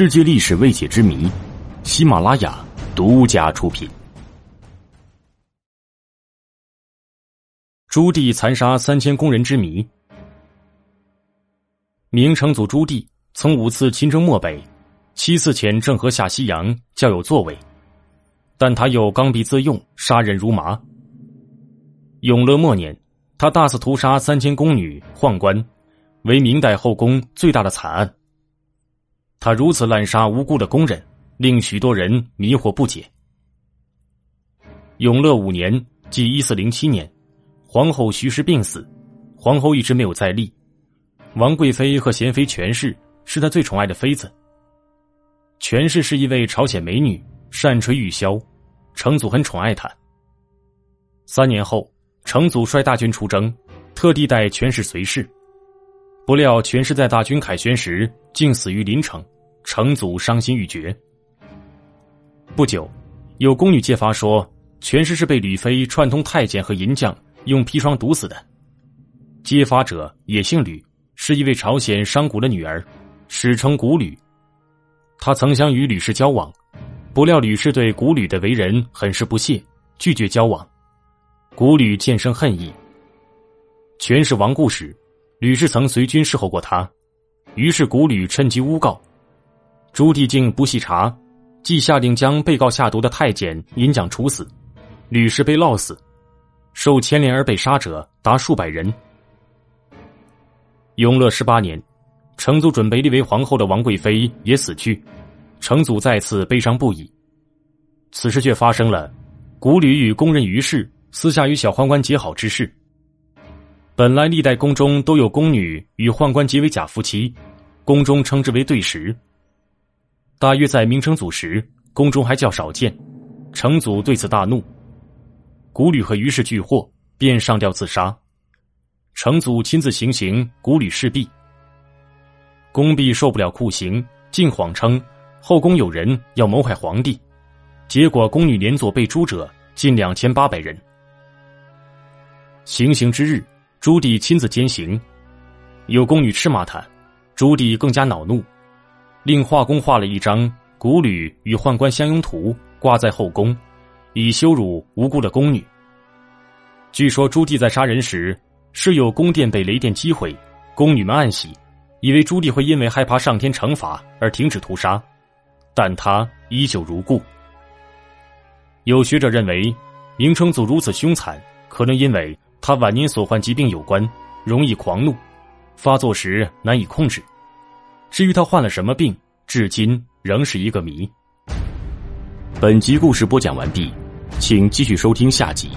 世界历史未解之谜，喜马拉雅独家出品。朱棣残杀三千工人之谜。明成祖朱棣曾五次亲征漠北，七次遣郑和下西洋，较有作为，但他又刚愎自用，杀人如麻。永乐末年，他大肆屠杀三千宫女宦官，为明代后宫最大的惨案。他如此滥杀无辜的工人，令许多人迷惑不解。永乐五年，即一四零七年，皇后徐氏病死，皇后一直没有再立。王贵妃和贤妃权氏是他最宠爱的妃子。权氏是一位朝鲜美女，善吹玉箫，成祖很宠爱她。三年后，成祖率大军出征，特地带权氏随侍。不料全氏在大军凯旋时竟死于临城，成祖伤心欲绝。不久，有宫女揭发说，全氏是被吕妃串通太监和银匠用砒霜毒死的。揭发者也姓吕，是一位朝鲜商贾的女儿，史称古吕。他曾想与吕氏交往，不料吕氏对古吕的为人很是不屑，拒绝交往。古吕渐生恨意。全氏亡故时。吕氏曾随军侍候过他，于是古吕趁机诬告，朱棣竟不细查，即下令将被告下毒的太监银匠处死，吕氏被烙死，受牵连而被杀者达数百人。永乐十八年，成祖准备立为皇后的王贵妃也死去，成祖再次悲伤不已。此时却发生了古吕与宫人于氏私下与小宦官结好之事。本来历代宫中都有宫女与宦官结为假夫妻，宫中称之为对食。大约在明成祖时，宫中还较少见。成祖对此大怒，古吕和于氏俱获，便上吊自杀。成祖亲自行刑古吕侍婢。宫婢受不了酷刑，竟谎称后宫有人要谋害皇帝，结果宫女连坐被诛者近两千八百人。行刑之日。朱棣亲自监刑，有宫女斥骂他，朱棣更加恼怒，令画工画了一张古吕与宦官相拥图挂在后宫，以羞辱无辜的宫女。据说朱棣在杀人时，是有宫殿被雷电击毁，宫女们暗喜，以为朱棣会因为害怕上天惩罚而停止屠杀，但他依旧如故。有学者认为，明成祖如此凶残，可能因为。他晚年所患疾病有关，容易狂怒，发作时难以控制。至于他患了什么病，至今仍是一个谜。本集故事播讲完毕，请继续收听下集。